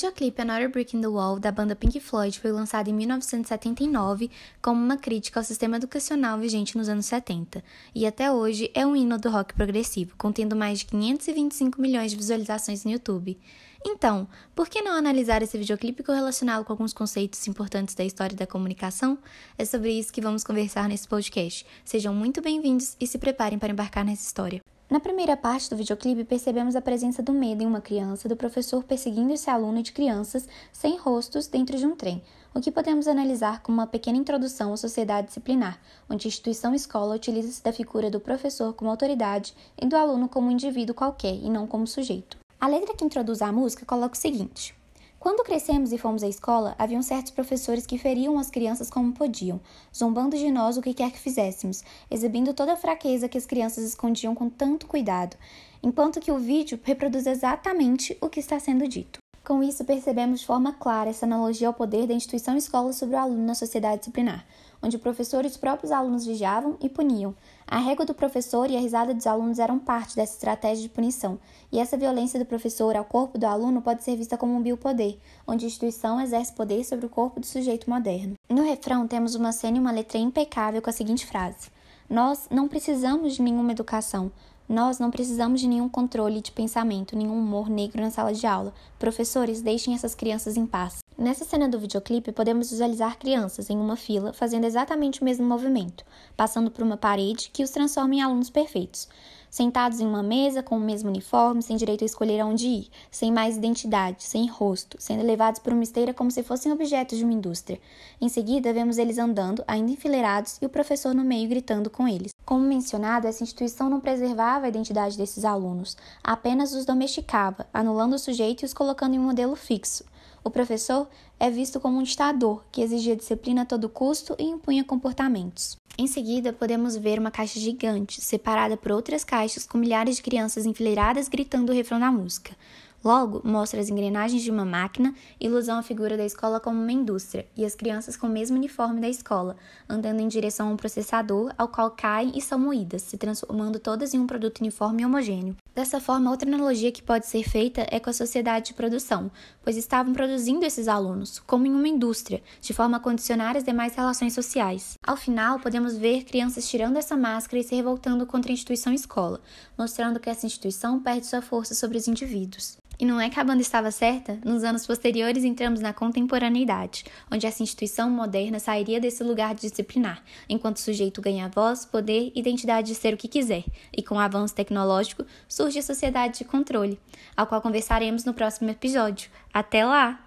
Videoclipe Another Brick in the Wall, da banda Pink Floyd, foi lançado em 1979 como uma crítica ao sistema educacional vigente nos anos 70, e até hoje é um hino do rock progressivo, contendo mais de 525 milhões de visualizações no YouTube. Então, por que não analisar esse videoclipe e correlacioná-lo com alguns conceitos importantes da história da comunicação? É sobre isso que vamos conversar nesse podcast. Sejam muito bem-vindos e se preparem para embarcar nessa história. Na primeira parte do videoclipe, percebemos a presença do medo em uma criança, do professor perseguindo esse aluno de crianças sem rostos dentro de um trem, o que podemos analisar como uma pequena introdução à sociedade disciplinar, onde a instituição escola utiliza-se da figura do professor como autoridade e do aluno como um indivíduo qualquer e não como sujeito. A letra que introduz a música coloca o seguinte: quando crescemos e fomos à escola, haviam certos professores que feriam as crianças como podiam, zombando de nós o que quer que fizéssemos, exibindo toda a fraqueza que as crianças escondiam com tanto cuidado, enquanto que o vídeo reproduz exatamente o que está sendo dito. Com isso, percebemos de forma clara essa analogia ao poder da instituição escola sobre o aluno na sociedade disciplinar, onde o professor e os próprios alunos vigiavam e puniam. A régua do professor e a risada dos alunos eram parte dessa estratégia de punição, e essa violência do professor ao corpo do aluno pode ser vista como um biopoder, onde a instituição exerce poder sobre o corpo do sujeito moderno. No refrão, temos uma cena e uma letra impecável com a seguinte frase: Nós não precisamos de nenhuma educação, nós não precisamos de nenhum controle de pensamento, nenhum humor negro na sala de aula. Professores, deixem essas crianças em paz. Nessa cena do videoclipe, podemos visualizar crianças em uma fila fazendo exatamente o mesmo movimento, passando por uma parede que os transforma em alunos perfeitos sentados em uma mesa com o mesmo uniforme, sem direito a escolher aonde ir, sem mais identidade, sem rosto, sendo levados por uma esteira como se fossem objetos de uma indústria. Em seguida, vemos eles andando, ainda enfileirados, e o professor no meio gritando com eles. Como mencionado, essa instituição não preservava a identidade desses alunos, apenas os domesticava, anulando o sujeito e os colocando em um modelo fixo. O professor é visto como um ditador que exigia disciplina a todo custo e impunha comportamentos. Em seguida, podemos ver uma caixa gigante, separada por outras caixas com milhares de crianças enfileiradas gritando o refrão da música. Logo, mostra as engrenagens de uma máquina, ilusão a figura da escola como uma indústria, e as crianças com o mesmo uniforme da escola, andando em direção a um processador ao qual caem e são moídas, se transformando todas em um produto uniforme e homogêneo. Dessa forma, outra analogia que pode ser feita é com a sociedade de produção, pois estavam produzindo esses alunos, como em uma indústria, de forma a condicionar as demais relações sociais. Ao final, podemos ver crianças tirando essa máscara e se revoltando contra a instituição escola, mostrando que essa instituição perde sua força sobre os indivíduos. E não é que a banda estava certa? Nos anos posteriores entramos na contemporaneidade, onde essa instituição moderna sairia desse lugar disciplinar, enquanto o sujeito ganha voz, poder identidade de ser o que quiser, e com o avanço tecnológico surge a sociedade de controle, ao qual conversaremos no próximo episódio. Até lá!